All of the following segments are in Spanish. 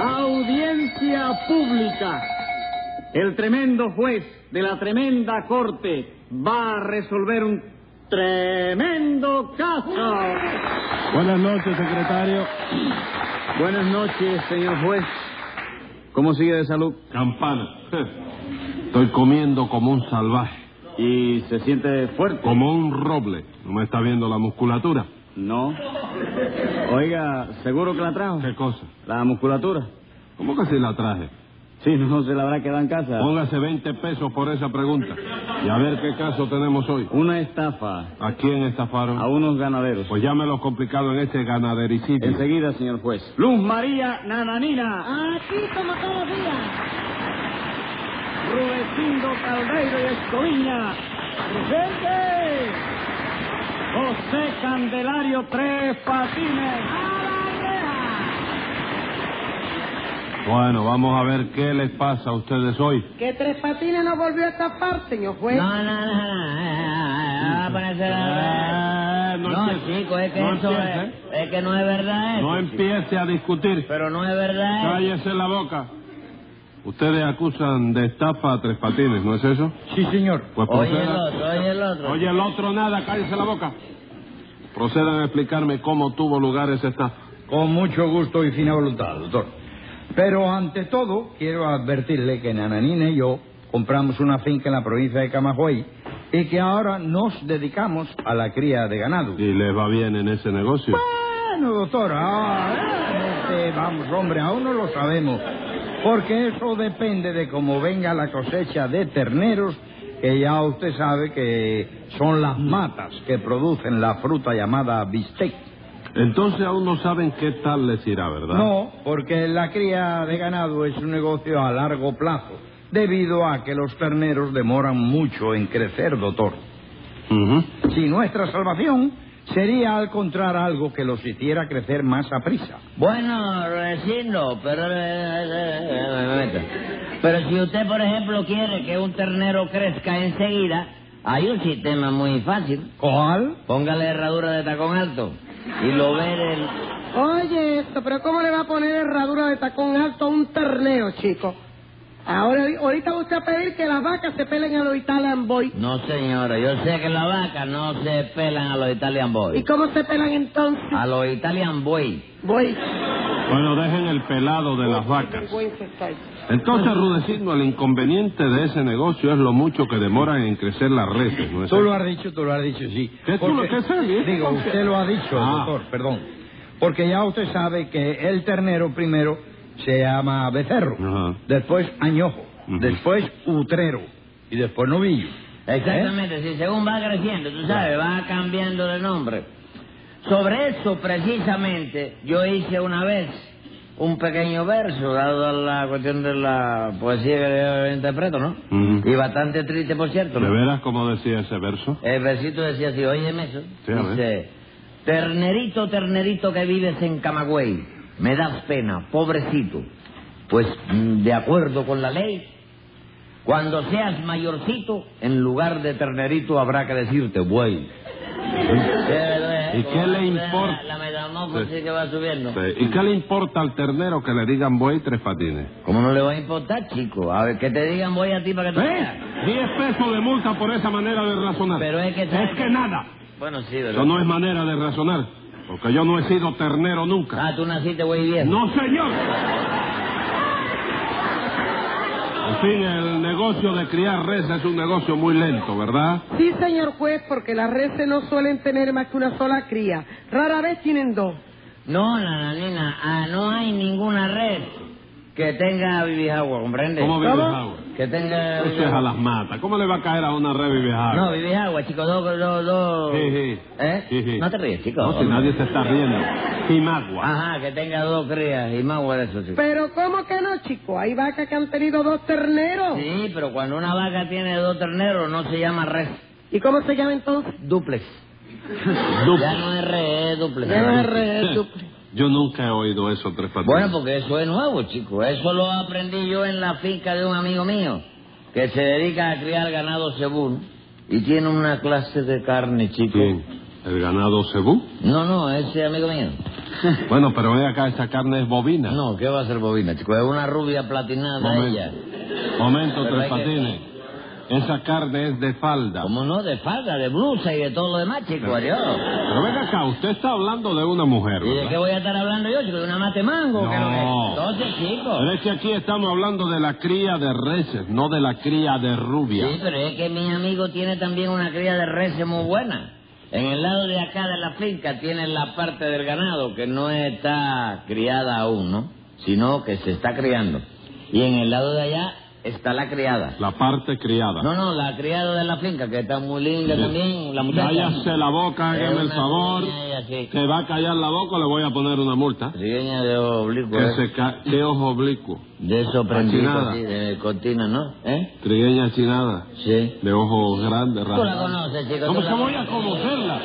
Audiencia pública. El tremendo juez de la tremenda corte va a resolver un tremendo caso. Buenas noches, secretario. Buenas noches, señor juez. ¿Cómo sigue de salud? Campana. Estoy comiendo como un salvaje, ¿Y se siente fuerte? como un roble. ¿No me está viendo la musculatura? No. Oiga, ¿seguro que la trajo? ¿Qué cosa? La musculatura. ¿Cómo que si la traje? Sí, no se la habrá quedado en casa. Póngase 20 pesos por esa pregunta. Y a ver qué caso tenemos hoy. Una estafa ¿A quién estafaron? a unos ganaderos. Pues llámelo complicado en ese ganadericidio. Enseguida, señor juez. Luz María Nananina. Aquí como todos los días. Rudecindo Caldeiro y Escoviña. ¡Presente! José Candelario Tres Patines. Bueno, vamos a ver qué les pasa a ustedes hoy. Que Tres Patines no volvió a estafar, señor juez. No, no, no, no, no, no, ponerse la- Eh, no No, empiece. chico, es que No eso empiece. es, es que no es verdad eso. No chico. empiece a discutir. Pero no es verdad eso. Cállese la boca. Ustedes acusan de estafa a Tres Patines, ¿no es eso? Sí, señor. Pues Oye el otro, oye el otro. Oye, el otro nada, cállese la boca. Procedan a explicarme cómo tuvo lugar esa estafa. Con mucho gusto y fina voluntad, doctor. Pero ante todo, quiero advertirle que Nananina y yo compramos una finca en la provincia de Camagüey y que ahora nos dedicamos a la cría de ganado. ¿Y les va bien en ese negocio? Bueno, doctor, ah, este, vamos, hombre, aún no lo sabemos. Porque eso depende de cómo venga la cosecha de terneros, que ya usted sabe que son las matas que producen la fruta llamada bistec. Entonces aún no saben qué tal les irá, ¿verdad? No, porque la cría de ganado es un negocio a largo plazo, debido a que los terneros demoran mucho en crecer, doctor. Si nuestra salvación sería al encontrar algo que los hiciera crecer más a prisa. Bueno, Recindo, pero... eh, eh, eh. Pero si usted, por ejemplo, quiere que un ternero crezca enseguida, hay un sistema muy fácil. ¿Cuál? Póngale herradura de tacón alto y lo ve el... Oye, esto, pero ¿cómo le va a poner herradura de tacón alto a un ternero, chico? Ahora, ahorita usted va a pedir que las vacas se pelen a los Italian Boy. No, señora, yo sé que las vacas no se pelan a los Italian ¿Y Boys. cómo se pelan entonces? A los Italian Boys. Boy. Bueno, dejen el pelado de las vacas. Entonces, Rudecindo, el inconveniente de ese negocio es lo mucho que demoran en crecer las reses, ¿no es Tú lo has dicho, tú lo has dicho, sí. ¿Qué tú lo- qué sé? Digo, usted lo ha dicho, Ah. doctor, perdón. Porque ya usted sabe que el ternero primero se llama becerro, Ajá. después añojo, después utrero y después novillo. Exactamente, si según va creciendo, tú sabes, va cambiando de nombre. Sobre eso, precisamente, yo hice una vez un pequeño verso, dado a la cuestión de la poesía que yo interpreto, ¿no? Y bastante triste, por cierto, ¿De ¿no? veras como decía ese verso? El versito decía así, óyeme eso. Sí, a ver. Dice, ternerito, ternerito que vives en Camagüey, me das pena, pobrecito. Pues, mm, de acuerdo con la ley, cuando seas mayorcito, en lugar de ternerito habrá que decirte buey. ¿Y qué le importa? La, la metamorfosis Sí. que va subiendo. Sí. ¿Y qué le importa al ternero que le digan buey tres patines? ¿Cómo no le va a importar, chico? A ver, que te digan voy a ti para que tú veas. ¿Eh? Diez pesos de multa por esa manera de razonar. Pero es que... Es que nada. Bueno, sí, ¿verdad? Eso no es manera de razonar. Porque yo no he sido ternero nunca. Ah, tú naciste güey viejo. No, señor. En fin, el negocio de criar res es un negocio muy lento, ¿verdad? Sí, señor juez, porque las reses no suelen tener más que una sola cría. Rara vez tienen dos. No, nananina, ah, no hay ninguna red que tenga vivijagua, ¿comprende? ¿Cómo. Que tenga... Eso es a las matas. ¿Cómo le va a caer a una red vivejagua? No, vivijagua, chico, dos, dos, dos... Sí, sí. ¿Eh? Sí, sí. No te ríes, chico. No, si nadie se está riendo. Jimagua. Ajá, que tenga dos crías y más de eso, chico. Pero ¿cómo que no, chico? Hay vacas que han tenido dos terneros. Sí, pero cuando una vaca tiene dos terneros no se llama res, ¿Y cómo se llama entonces? duplex. Dup- Ya no es res, es duplex. Ya no es res, es duple. Yo nunca he oído eso, tres patines. Bueno, porque eso es nuevo, chico. Eso lo aprendí yo en la finca de un amigo mío, que se dedica a criar ganado cebú y tiene una clase de carne, chico. ¿Quién? ¿El ganado cebú? No, no, ese amigo mío. Bueno, pero ve acá, esa carne es bovina. No, ¿qué va a ser bobina, chico? Es una rubia platinada Momento. ella. Momento, Pero Tres Patines. Esa carne es de falda. ¿Cómo no? De falda, de blusa y de todo lo demás, chico, adiós. Pero venga acá, usted está hablando de una mujer, ¿Y de ¿verdad? qué voy a estar hablando yo, chico? ¿De una mate mango? No. ¿Qué es lo que- Entonces, chico. Pero es que aquí estamos hablando de la cría de reses, no de la cría de rubia. Sí, pero es que mi amigo tiene también una cría de reses muy buena. En el lado de acá de la finca tiene la parte del ganado que no está criada aún, ¿no? Sino que se está criando. Y en el lado de allá está la criada. La parte criada. No, no, la criada de la finca, que está muy linda Sí. también, la muchacha. Cállase la boca, hágame el favor. sí. Se va a callar la boca le voy a poner una multa. Trigueña de oblicuo, Que ¿eh? se ca... ¿Qué ojo oblicuo? De así, de cortina, ¿no? ¿Eh? Trigueña chinada. Sí. De ojos grandes, Tú la rasgados. conoces, chico. ¿Cómo que la voy a conocerla?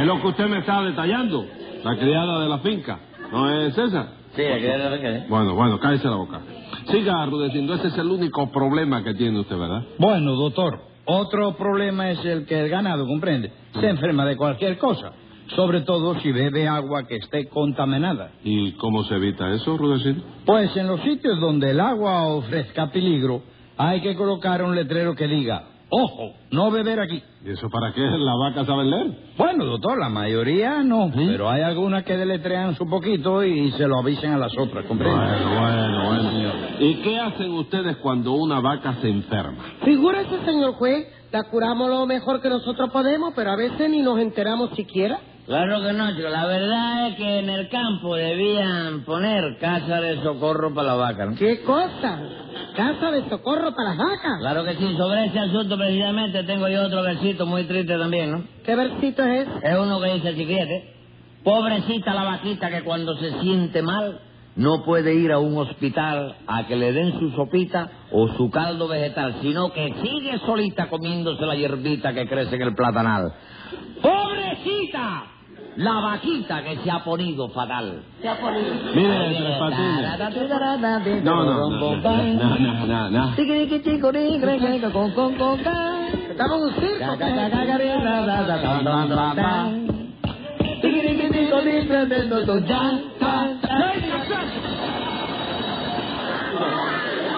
Es lo que usted me está detallando. La criada de la finca. ¿No es esa? Sí, finca, ¿eh? Bueno, bueno, cállese la boca. Siga arrudeciendo. Ese es el único problema que tiene usted, ¿verdad? Bueno, doctor, otro problema es el que el ganado, comprende, se enferma de cualquier cosa, sobre todo si bebe agua que esté contaminada. ¿Y cómo se evita eso, Rudecindo? Pues en los sitios donde el agua ofrezca peligro, hay que colocar un letrero que diga, ojo, no beber aquí. ¿Y eso para qué? ¿La vaca sabe leer? Bueno, doctor, la mayoría no, ¿Sí? pero hay algunas que deletrean su poquito y se lo avisen a las otras, comprende. Bueno, bueno, bueno, señor. ¿Y qué hacen ustedes cuando una vaca se enferma? Figúrese, señor juez, la curamos lo mejor que nosotros podemos, pero a veces ni nos enteramos siquiera. Claro que no, chico. La verdad es que en el campo debían poner casa de socorro para la vaca, ¿no? ¿Qué cosa? ¿Casa de socorro para las vacas? Claro que sí. Sobre ese asunto precisamente tengo yo otro versito muy triste también, ¿no? ¿Qué versito es ese? Es uno que dice fíjate. Pobrecita la vaquita que cuando se siente mal no puede ir a un hospital a que le den su sopita o su caldo vegetal, sino que sigue solita comiéndose la hierbita que crece en el platanal. ¡Pobrecita! La vaquita que se ha ponido fatal. Se ha ponido. Mire, Tres Patines. No, no, no, no, no, no. Estamos un circo.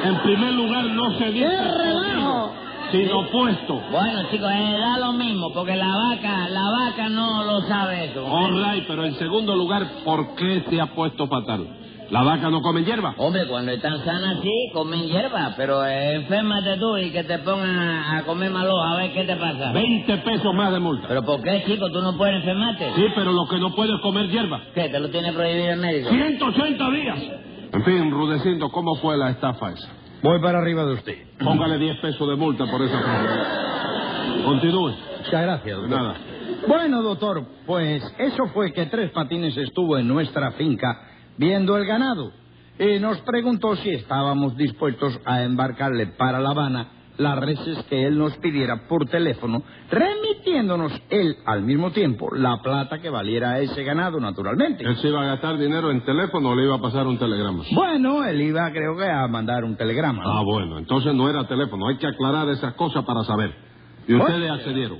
En primer lugar, no se dice ¡Qué relajo! Sino puesto. Bueno, chicos, eh, da lo mismo, porque la vaca, la vaca no lo sabe eso. All right, pero en segundo lugar, ¿por qué se ha puesto fatal? ¿La vaca no come hierba? Hombre, cuando están sanas sí, comen hierba, pero eh, enférmate tú y que te pongan a, a comer malo, a ver qué te pasa. 20 pesos más de multa. ¿Pero por qué, chico? ¿Tú no puedes enfermarte? Sí, pero lo que no puede es comer hierba. ¿Qué? ¿Te lo tiene prohibido el médico? 180 días. En fin, Rudecindo, ¿cómo fue la estafa esa? Voy para arriba de usted. Póngale 10 pesos de multa por esa cosa. Continúe. Muchas gracias, doctor. Nada. Bueno, doctor, pues eso fue que Tres Patines estuvo en nuestra finca viendo el ganado y nos preguntó si estábamos dispuestos a embarcarle para La Habana las reses que él nos pidiera por teléfono, remitiéndonos él al mismo tiempo la plata que valiera ese ganado, naturalmente. ¿Él se iba a gastar dinero en teléfono o le iba a pasar un telegrama? Bueno, él iba, creo que, a mandar un telegrama. ¿no? Ah, bueno, entonces no era teléfono. Hay que aclarar esas cosas para saber. Y ustedes accedieron.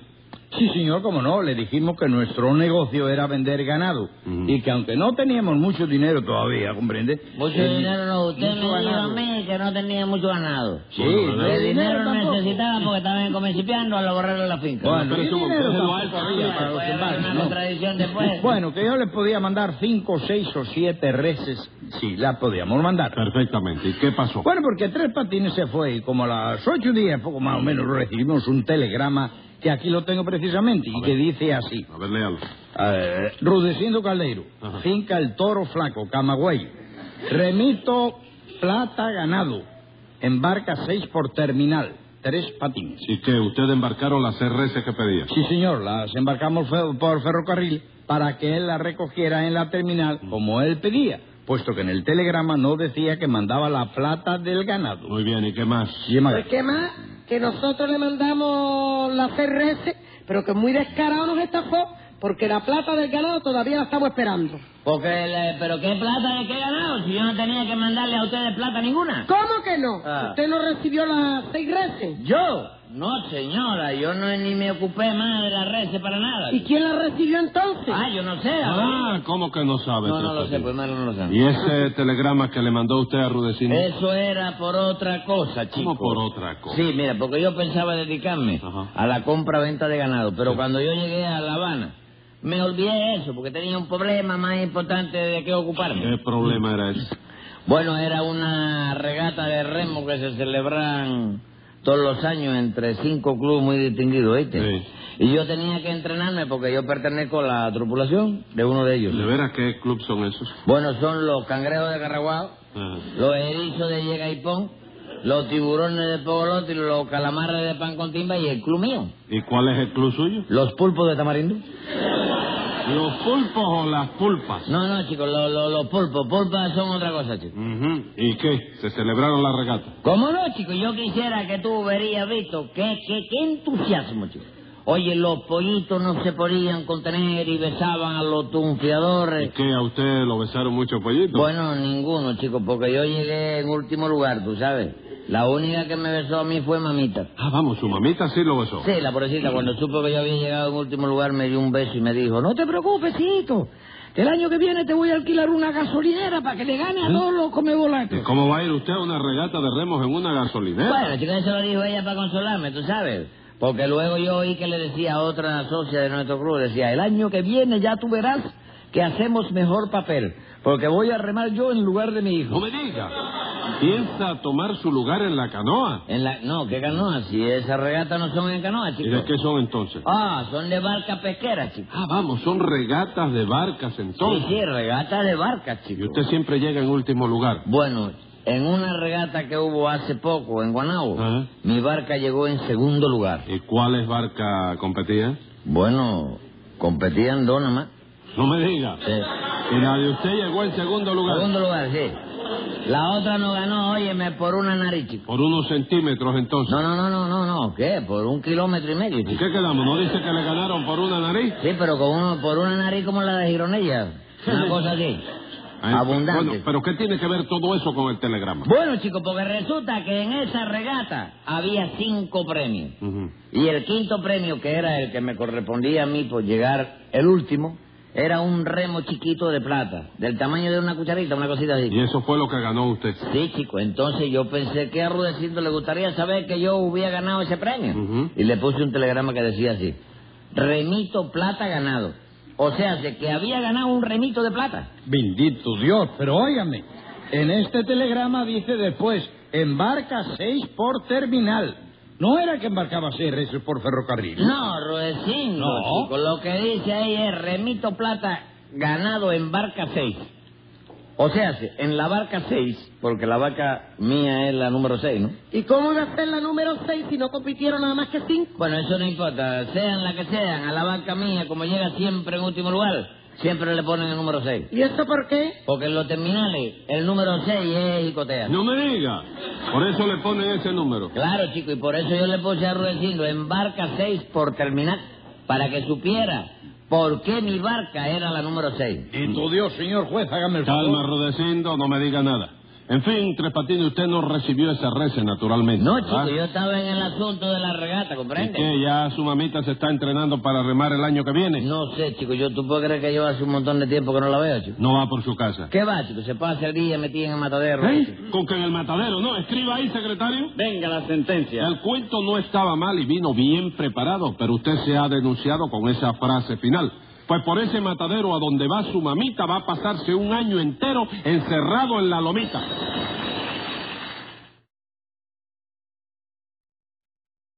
Sí, señor, como no, le dijimos que nuestro negocio era vender ganado Ujú. y que aunque no teníamos mucho dinero todavía, ¿comprende? Mucho Eh, dinero no. Usted me dijo a ganado. mí que no tenía mucho ganado. Sí, Bueno, hay dinero no necesitaba porque estaba en comencipiando a borrarle la finca. Bueno, Pero eso, María, para los puede haber embarques, una ¿no? contradicción después. Bueno, que yo le podía mandar cinco, seis o siete reses, sí, la podíamos mandar. Perfectamente. ¿Y qué pasó? Bueno, porque Tres Patines se fue y como a las ocho días, poco más o menos, recibimos un telegrama que aquí lo tengo precisamente y que dice así. A ver, léalo. Eh, Rudecindo Caldeiro, Ajá. finca El Toro Flaco, Camagüey. Remito plata ganado. Embarca seis por terminal. Tres patines. ¿Y que ustedes embarcaron las CRS que pedía? Sí, señor, las embarcamos fe- por ferrocarril para que él las recogiera en la terminal como él pedía, puesto que en el telegrama no decía que mandaba la plata del ganado. Muy bien, ¿y qué más? Sí, ma- Pues, ¿Qué más? Que nosotros le mandamos la CRS, pero que muy descarado nos estafó, porque la plata del ganado todavía la estamos esperando. Porque, le- pero qué plata de qué he ganado si yo no tenía que mandarle a ustedes plata ninguna. ¿Cómo que no? Ah. ¿Usted no recibió las seis reses? Yo, No, señora, yo no ni me ocupé más de la red para nada. ¿Y quién la recibió entonces? Ah, yo no sé. Ah, ¿cómo que no sabe? No, no lo sé, pues malo no lo sé. ¿Y ese telegrama que le mandó usted a Rudecindo? Eso era por otra cosa, chico. ¿Cómo por otra cosa? Sí, mira, porque yo pensaba dedicarme Ajá. a la compra-venta de ganado, pero cuando yo llegué a La Habana, me olvidé de eso, porque tenía un problema más importante de qué ocuparme. ¿Qué problema era ese? Bueno, era una regata de remo que se celebran todos los años entre cinco clubes muy distinguidos, ¿viste? Sí. Y yo tenía que entrenarme porque yo pertenezco a la tripulación de uno de ellos. ¿De veras qué club son esos? Bueno, son los cangrejos de Carraguao, Ah. los erizos de Yegaipón, los tiburones de Pogolote, los calamares de pan con timba y el club mío, ¿Y cuál es el club suyo? los pulpos de tamarindo. ¿Los pulpos o las pulpas? No, no, chicos, los, los, los pulpos, pulpas son otra cosa, chicos. Ujú. ¿Y qué? ¿Se celebraron la regata? ¿Cómo no, chicos? Yo quisiera que tú verías, visto, qué, qué, qué entusiasmo, chicos. Oye, los pollitos no se podían contener y besaban a los ¿Y tunfiadores. qué? ¿A usted lo besaron muchos pollitos? Bueno, ninguno, chicos, porque yo llegué en último lugar, tú sabes. La única que me besó a mí fue mamita. Ah, vamos, su mamita sí lo besó. Sí, la pobrecita, cuando supo que yo había llegado en último lugar, me dio un beso y me dijo, no te preocupes, hijito, que el año que viene te voy a alquilar una gasolinera para que le gane a todos los ¿Y comebolates. cómo va a ir usted a una regata de remos en una gasolinera? Bueno, chico, eso lo dijo ella para consolarme, tú sabes. Porque luego yo oí que le decía a otra socia de nuestro club, decía, el año que viene ya tú verás que hacemos mejor papel, porque voy a remar yo en lugar de mi hijo. No me diga. ¿Piensa tomar su lugar en la canoa? En la... No, ¿qué canoa? Si esas regatas no son en canoa, ¿Y chico. de qué son entonces? Ah, son de barca pesquera, chico. Ah, vamos, son regatas de barcas Sí, entonces. sí, regata de barca, chico. Y usted siempre llega en último lugar. Bueno, en una regata que hubo hace poco en Guanabo, mi barca llegó en segundo lugar. ¿Y cuáles barca competía? Bueno, competían dos nomás. No me diga. Sí. Y la de usted llegó en segundo lugar. Segundo lugar, sí. La otra no ganó, óyeme, por una nariz, chico. Por unos centímetros entonces. No, no, no, no, no, no. ¿Qué? Por un kilómetro y medio, ¿En chico. qué quedamos? ¿No dice que le ganaron por una nariz? Sí, pero con uno, por una nariz como la de Gironella. Una cosa así. Ay, Abundante. Bueno, pero ¿qué tiene que ver todo eso con el telegrama? Bueno, chicos, porque resulta que en esa regata había cinco premios. Y el quinto premio, que era el que me correspondía a mí por llegar el último, era un remo chiquito de plata, del tamaño de una cucharita, una cosita así. Y eso fue lo que ganó usted. Sí, chico, entonces yo pensé que a Rudecindo le gustaría saber que yo hubiera ganado ese premio. Y le puse un telegrama que decía así, remito plata ganado. O sea, de que había ganado un remito de plata. Bendito Dios, pero óigame, en este telegrama dice después, embarca seis por terminal. No era que embarcaba seis por ferrocarril. No, Rudecindo, No. chico, lo que dice ahí es remito plata ganado en barca 6. O sea, en la barca 6, porque la barca mía es la número 6, ¿no? ¿Y cómo iba a ser la número 6 si no compitieron nada más que 5? Bueno, eso no importa, sean la que sean, a la barca mía, como llega siempre en último lugar, siempre le ponen el número 6. ¿Y esto por qué? Porque en los terminales, el número 6 es Icotea. No me diga. Por eso le ponen ese número. Claro, chico, y por eso yo le puse a Rudecindo en barca 6 por terminal, para que supiera por qué mi barca era la número 6. Bendito Dios, señor juez, hágame el Calma, favor. Rudecindo, no me diga nada. En fin, Tres Patines, usted no recibió ese rece, naturalmente. No, ¿verdad? chico, yo estaba en el asunto de la regata, ¿Y ¿comprende? qué? ¿Ya su mamita se está entrenando para remar el año que viene? No sé, chico, yo tú puedes creer que yo hace un montón de tiempo que no la veo, chico. No va por su casa. ¿Qué va, chico? Se pasa el día metida en el matadero. chico. ¿Eh? Con que en el matadero, ¿no? Escriba ahí, secretario. Venga la sentencia. El cuento no estaba mal y vino bien preparado, pero usted se ha denunciado con esa frase final. Pues por ese matadero a donde va su mamita va a pasarse un año entero encerrado en la lomita.